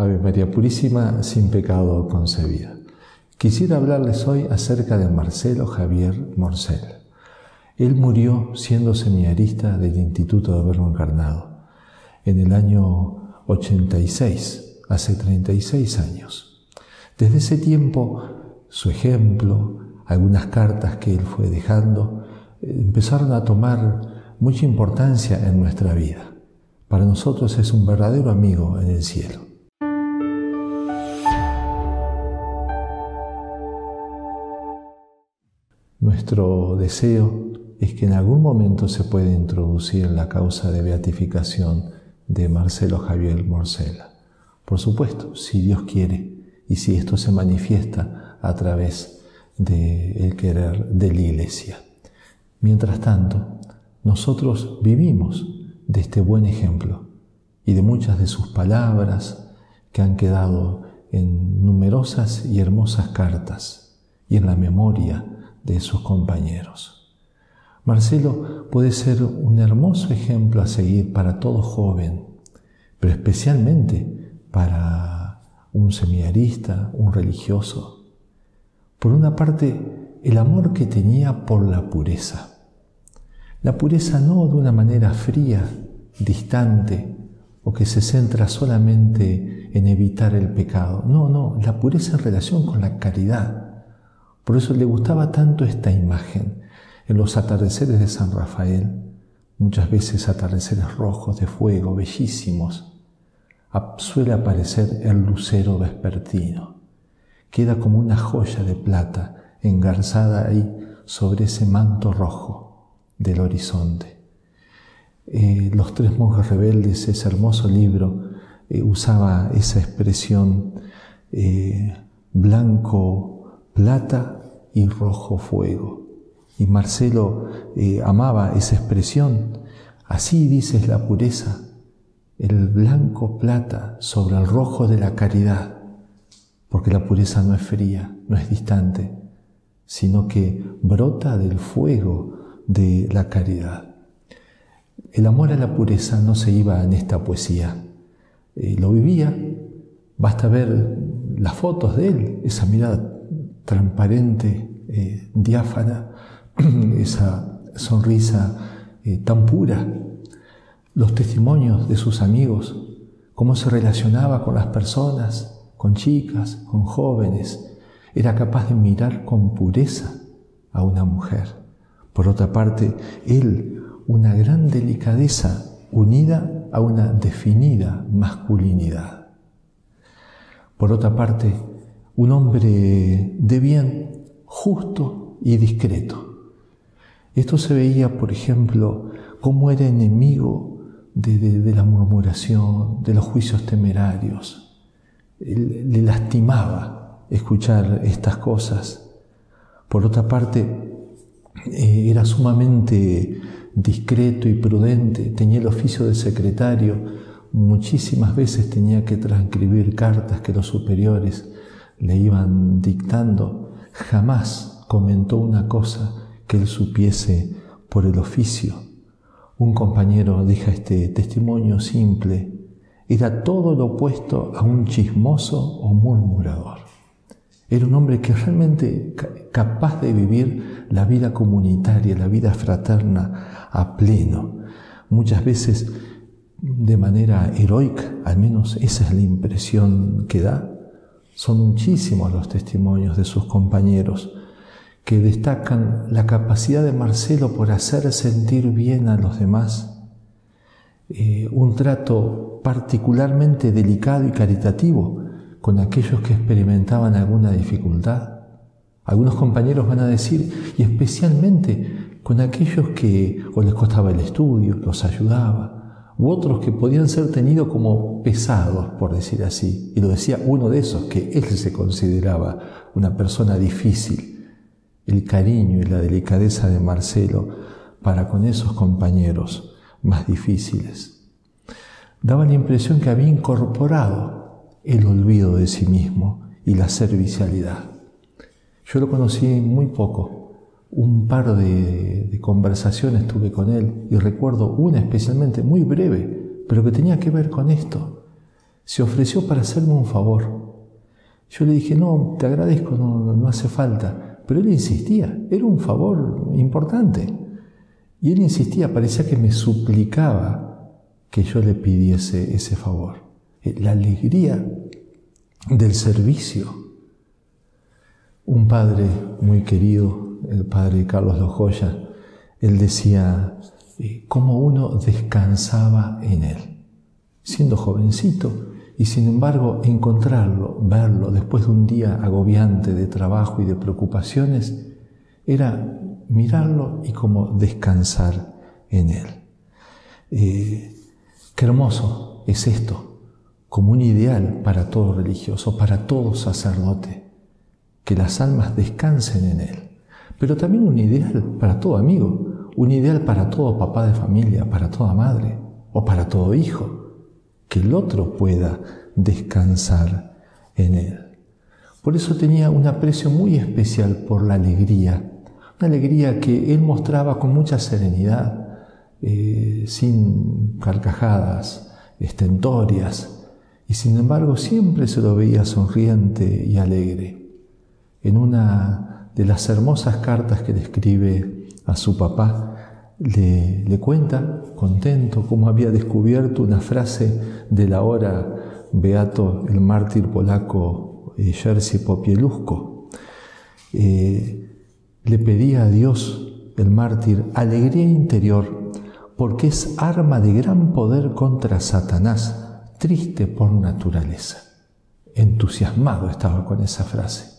Ave María Purísima, sin pecado concebida. Quisiera hablarles hoy acerca de Marcelo Javier Morcel. Él murió siendo seminarista del Instituto de Verbo Encarnado en el año 86, hace 36 años. Desde ese tiempo, su ejemplo, algunas cartas que él fue dejando, empezaron a tomar mucha importancia en nuestra vida. Para nosotros es un verdadero amigo en el cielo. Nuestro deseo es que en algún momento se pueda introducir la causa de beatificación de Marcelo Javier Morcela. Por supuesto, si Dios quiere y si esto se manifiesta a través del querer de la Iglesia. Mientras tanto, nosotros vivimos de este buen ejemplo y de muchas de sus palabras que han quedado en numerosas y hermosas cartas y en la memoria de sus compañeros. Marcelo puede ser un hermoso ejemplo a seguir para todo joven, pero especialmente para un seminarista, un religioso. Por una parte, el amor que tenía por la pureza. La pureza no de una manera fría, distante, o que se centra solamente en evitar el pecado. No, no, la pureza en relación con la caridad por eso le gustaba tanto esta imagen. En los atardeceres de San Rafael, muchas veces atardeceres rojos de fuego, bellísimos, suele aparecer el lucero vespertino. Queda como una joya de plata engarzada ahí sobre ese manto rojo del horizonte. Eh, los tres monjes rebeldes, ese hermoso libro, eh, usaba esa expresión eh, blanco plata y rojo fuego. Y Marcelo eh, amaba esa expresión. Así dices la pureza, el blanco plata sobre el rojo de la caridad, porque la pureza no es fría, no es distante, sino que brota del fuego de la caridad. El amor a la pureza no se iba en esta poesía, eh, lo vivía, basta ver las fotos de él, esa mirada transparente, eh, diáfana, esa sonrisa eh, tan pura, los testimonios de sus amigos, cómo se relacionaba con las personas, con chicas, con jóvenes, era capaz de mirar con pureza a una mujer. Por otra parte, él, una gran delicadeza unida a una definida masculinidad. Por otra parte, un hombre de bien, justo y discreto. Esto se veía, por ejemplo, cómo era enemigo de, la murmuración, de los juicios temerarios. Le lastimaba escuchar estas cosas. Por otra parte, eh, era sumamente discreto y prudente, tenía el oficio de secretario, muchísimas veces tenía que transcribir cartas que los superiores le iban dictando, jamás comentó una cosa que él supiese por el oficio. Un compañero deja este testimonio simple, era todo lo opuesto a un chismoso o murmurador. Era un hombre que realmente capaz de vivir la vida comunitaria, la vida fraterna a pleno. Muchas veces de manera heroica, al menos esa es la impresión que da, son muchísimos los testimonios de sus compañeros que destacan la capacidad de Marcelo por hacer sentir bien a los demás, eh, un trato particularmente delicado y caritativo con aquellos que experimentaban alguna dificultad. Algunos compañeros van a decir, y especialmente con aquellos que o les costaba el estudio, los ayudaba, otros que podían ser tenidos como pesados, por decir así. Y lo decía uno de esos, que él se consideraba una persona difícil. El cariño y la delicadeza de Marcelo para con esos compañeros más difíciles. Daba la impresión que había incorporado el olvido de sí mismo y la servicialidad. Yo lo conocí muy poco, un par de, conversaciones tuve con él y recuerdo una especialmente muy breve, pero que tenía que ver con esto. Se ofreció para hacerme un favor. Yo le dije, no, te agradezco, no, no hace falta. Pero él insistía, era un favor importante. Y él insistía, parecía que me suplicaba que yo le pidiese ese favor. Eh, la alegría del servicio. Un padre muy querido, el padre Carlos Lojoya, él decía eh, cómo uno descansaba en él. Siendo jovencito, y sin embargo encontrarlo, verlo después de un día agobiante de trabajo y de preocupaciones, era mirarlo y como descansar en él. Eh, qué hermoso es esto, como un ideal para todo religioso, para todo sacerdote, que las almas descansen en él, pero también un ideal para todo amigo, un ideal para todo papá de familia, para toda madre o para todo hijo, que el otro pueda descansar en él. Por eso tenía un aprecio muy especial por la alegría una alegría que él mostraba con mucha serenidad, eh, sin carcajadas estentorias, y sin embargo siempre se lo veía sonriente y alegre. En una de las hermosas cartas que le escribe a su papá, le, le cuenta, contento, cómo había descubierto una frase del ahora beato, el mártir polaco eh, Jerzy Popieluszko. Eh, le pedía a Dios, el mártir, alegría interior, porque es arma de gran poder contra Satanás, triste por naturaleza. Entusiasmado estaba con esa frase.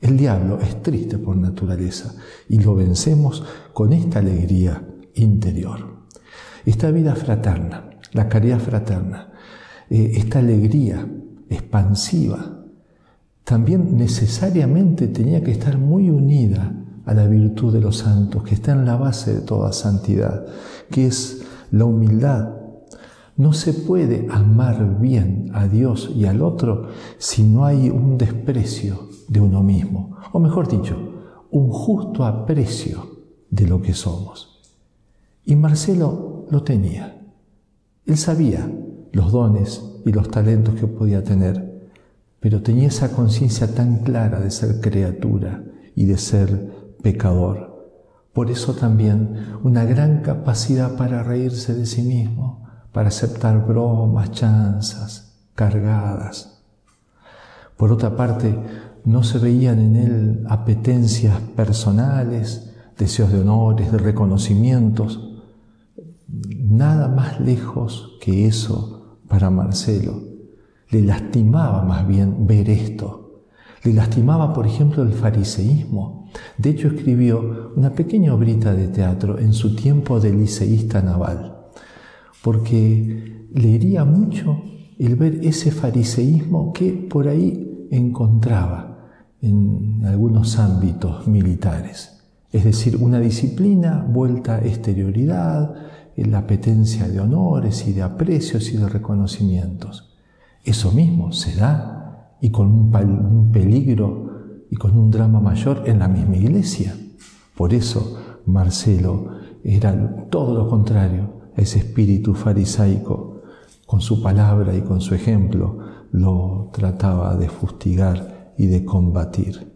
El diablo es triste por naturaleza y lo vencemos con esta alegría interior. Esta vida fraterna, la caridad fraterna, eh, esta alegría expansiva, también necesariamente tenía que estar muy unida a la virtud de los santos, que está en la base de toda santidad, que es la humildad. No se puede amar bien a Dios y al otro si no hay un desprecio de uno mismo, o mejor dicho, un justo aprecio de lo que somos. Y Marcelo lo tenía. Él sabía los dones y los talentos que podía tener, pero tenía esa conciencia tan clara de ser criatura y de ser pecador. Por eso también una gran capacidad para reírse de sí mismo, para aceptar bromas, chanzas, cargadas. Por otra parte, no se veían en él apetencias personales, deseos de honores, de reconocimientos. Nada más lejos que eso para Marcelo. Le lastimaba más bien ver esto le lastimaba, por ejemplo, el fariseísmo. De hecho, escribió una pequeña obrita de teatro en su tiempo de liceísta naval, porque le iría mucho el ver ese fariseísmo que por ahí encontraba en algunos ámbitos militares. Es decir, una disciplina vuelta a exterioridad, la apetencia de honores y de aprecios y de reconocimientos. Eso mismo se da y con un, peligro y con un drama mayor en la misma iglesia. Por eso Marcelo era todo lo contrario ese espíritu farisaico. Con su palabra y con su ejemplo lo trataba de fustigar y de combatir.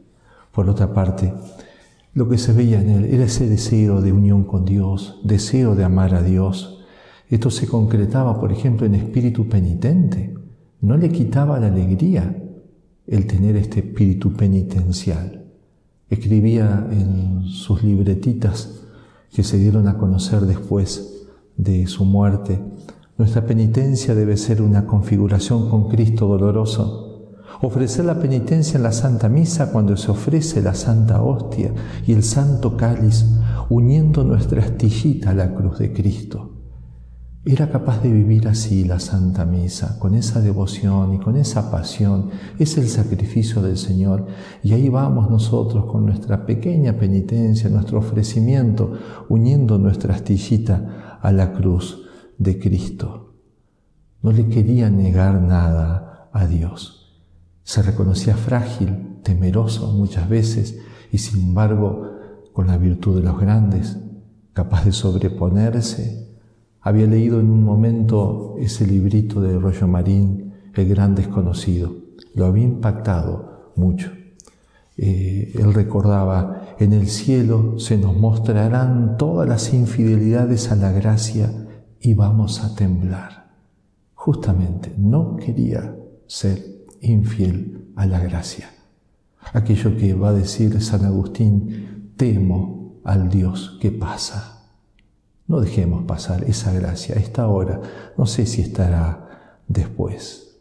Por otra parte, lo que se veía en él era ese deseo de unión con Dios, deseo de amar a Dios. Esto se concretaba, por ejemplo, en espíritu penitente. No le quitaba la alegría el tener este espíritu penitencial. Escribía en sus libretitas que se dieron a conocer después de su muerte, nuestra penitencia debe ser una configuración con Cristo doloroso. Ofrecer la penitencia en la Santa Misa cuando se ofrece la Santa Hostia y el Santo Cáliz, uniendo nuestra astillita a la cruz de Cristo. Era capaz de vivir así la Santa Misa, con esa devoción y con esa pasión. Es el sacrificio del Señor. Y ahí vamos nosotros con nuestra pequeña penitencia, nuestro ofrecimiento, uniendo nuestra astillita a la cruz de Cristo. No le quería negar nada a Dios. Se reconocía frágil, temeroso muchas veces y sin embargo, con la virtud de los grandes, capaz de sobreponerse había leído en un momento ese librito de Rollo Marín el gran desconocido. Lo había impactado mucho. Eh, él recordaba, en el cielo se nos mostrarán todas las infidelidades a la gracia y vamos a temblar. Justamente, no quería ser infiel a la gracia. Aquello que va a decir San Agustín, temo al Dios que pasa. No dejemos pasar esa gracia, esta hora. No sé si estará después.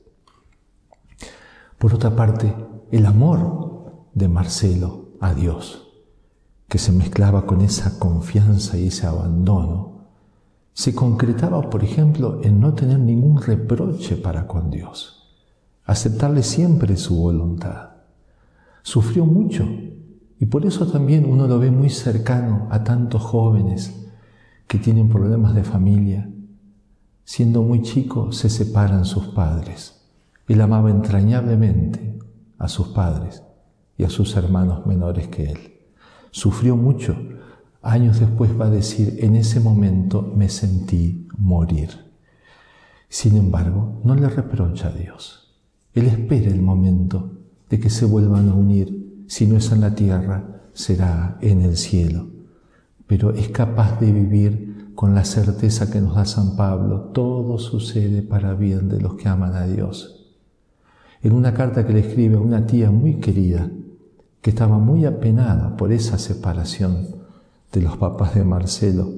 Por otra parte, el amor de Marcelo a Dios, que se mezclaba con esa confianza y ese abandono, se concretaba, por ejemplo, en no tener ningún reproche para con Dios, aceptarle siempre su voluntad. Sufrió mucho y por eso también uno lo ve muy cercano a tantos jóvenes que tienen problemas de familia. Siendo muy chico se separan sus padres. Él amaba entrañablemente a sus padres y a sus hermanos menores que él. Sufrió mucho. Años después va a decir, en ese momento me sentí morir. Sin embargo, no le reprocha a Dios. Él espera el momento de que se vuelvan a unir. Si no es en la tierra, será en el cielo. Pero es capaz de vivir con la certeza que nos da San Pablo, todo sucede para bien de los que aman a Dios. En una carta que le escribe a una tía muy querida, que estaba muy apenada por esa separación de los papás de Marcelo.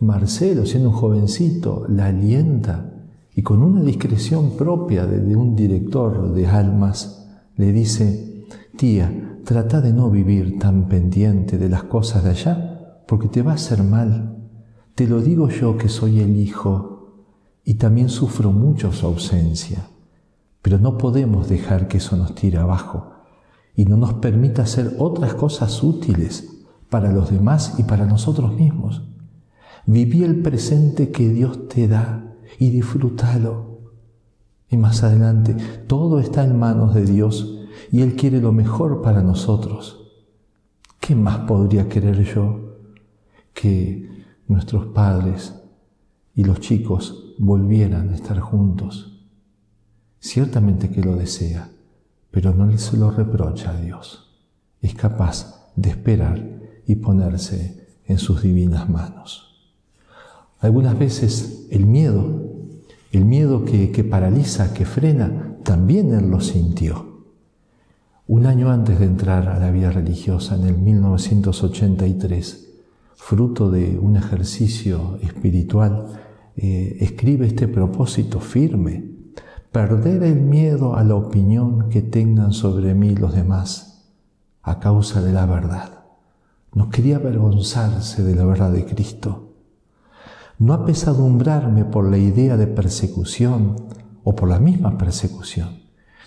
Marcelo, siendo un jovencito, la alienta y con una discreción propia de, un director de almas, le dice, tía, trata de no vivir tan pendiente de las cosas de allá, porque te va a hacer mal. Te lo digo yo que soy el hijo y también sufro mucho su ausencia, pero no podemos dejar que eso nos tire abajo y no nos permita hacer otras cosas útiles para los demás y para nosotros mismos. Viví el presente que Dios te da y disfrútalo. Y más adelante, todo está en manos de Dios y Él quiere lo mejor para nosotros. ¿Qué más podría querer yo que nuestros padres y los chicos volvieran a estar juntos? Ciertamente que lo desea pero no se lo reprocha a Dios. Es capaz de esperar y ponerse en sus divinas manos. Algunas veces el miedo, el miedo que, que paraliza, que frena, también él lo sintió. Un año antes de entrar a la vida religiosa, en el 1983, fruto de un ejercicio espiritual, eh, escribe este propósito firme perder el miedo a la opinión que tengan sobre mí los demás a causa de la verdad. No quería avergonzarse de la verdad de Cristo. No apesadumbrarme por la idea de persecución o por la misma persecución.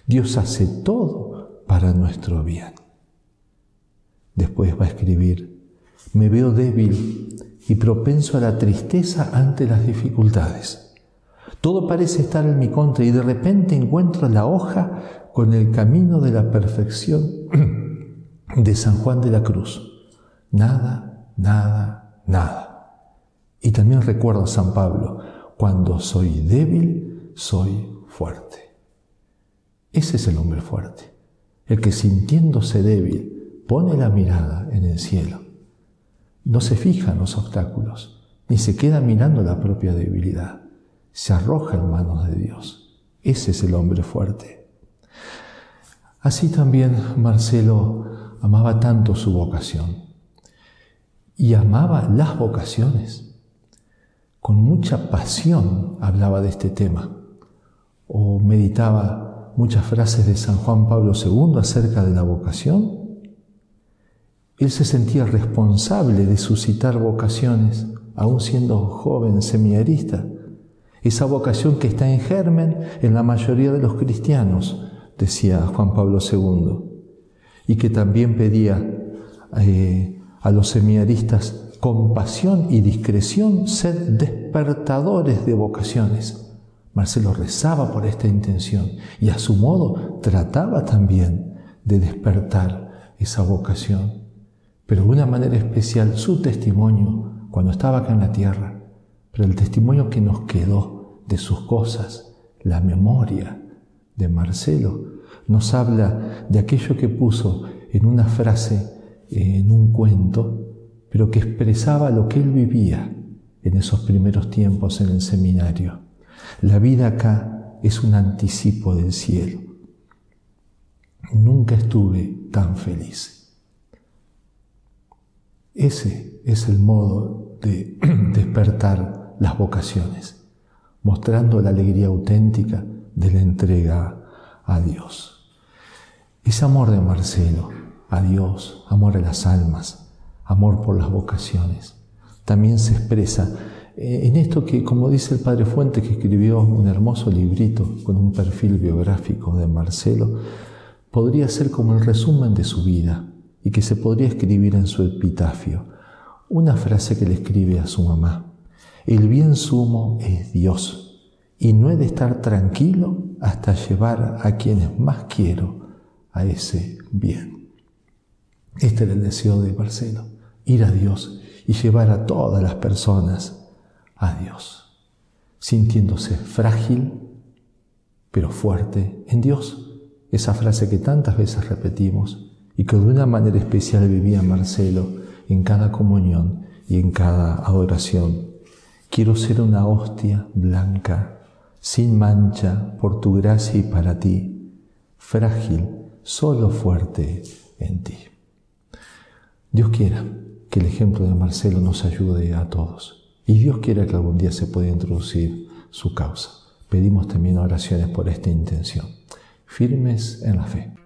Dios hace todo para nuestro bien. Después va a escribir, me veo débil y propenso a la tristeza ante las dificultades. Todo parece estar en mi contra y de repente encuentro la hoja con el camino de la perfección de San Juan de la Cruz. Nada, nada, nada. Y también recuerdo a San Pablo, cuando soy débil, soy fuerte. Ese es el hombre fuerte, el que sintiéndose débil pone la mirada en el cielo. No se fija en los obstáculos, ni se queda mirando la propia debilidad se arroja en manos de Dios. Ese es el hombre fuerte. Así también Marcelo amaba tanto su vocación y amaba las vocaciones. Con mucha pasión hablaba de este tema o meditaba muchas frases de San Juan Pablo II acerca de la vocación. Él se sentía responsable de suscitar vocaciones, aún siendo joven seminarista esa vocación que está en germen en la mayoría de los cristianos, decía Juan Pablo II, y que también pedía eh, a los seminaristas compasión y discreción, ser despertadores de vocaciones. Marcelo rezaba por esta intención y a su modo trataba también de despertar esa vocación. Pero de una manera especial su testimonio cuando estaba acá en la tierra pero el testimonio que nos quedó de sus cosas, la memoria de Marcelo nos habla de aquello que puso en una frase, en un cuento, pero que expresaba lo que él vivía en esos primeros tiempos en el seminario. La vida acá es un anticipo del cielo. Nunca estuve tan feliz. Ese es el modo de despertar las vocaciones, mostrando la alegría auténtica de la entrega a Dios. Ese amor de Marcelo a Dios, amor a las almas, amor por las vocaciones, también se expresa en esto que, como dice el padre Fuente, que escribió un hermoso librito con un perfil biográfico de Marcelo, podría ser como el resumen de su vida y que se podría escribir en su epitafio. Una frase que le escribe a su mamá. El bien sumo es Dios y no he de estar tranquilo hasta llevar a quienes más quiero a ese bien. Este era el deseo de Marcelo, ir a Dios y llevar a todas las personas a Dios, sintiéndose frágil, pero fuerte en Dios. Esa frase que tantas veces repetimos y que de una manera especial vivía Marcelo en cada comunión y en cada adoración. Quiero ser una hostia blanca, sin mancha, por tu gracia y para ti, frágil, solo fuerte en ti. Dios quiera que el ejemplo de Marcelo nos ayude a todos. Y Dios quiera que algún día se pueda introducir su causa. Pedimos también oraciones por esta intención. Firmes en la fe.